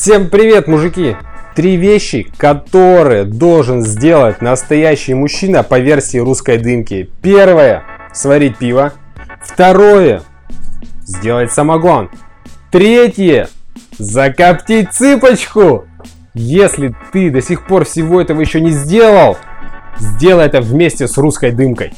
Всем привет, мужики! Три вещи, которые должен сделать настоящий мужчина по версии русской дымки. Первое – сварить пиво. Второе – сделать самогон. Третье – закоптить цыпочку. Если ты до сих пор всего этого еще не сделал, сделай это вместе с русской дымкой.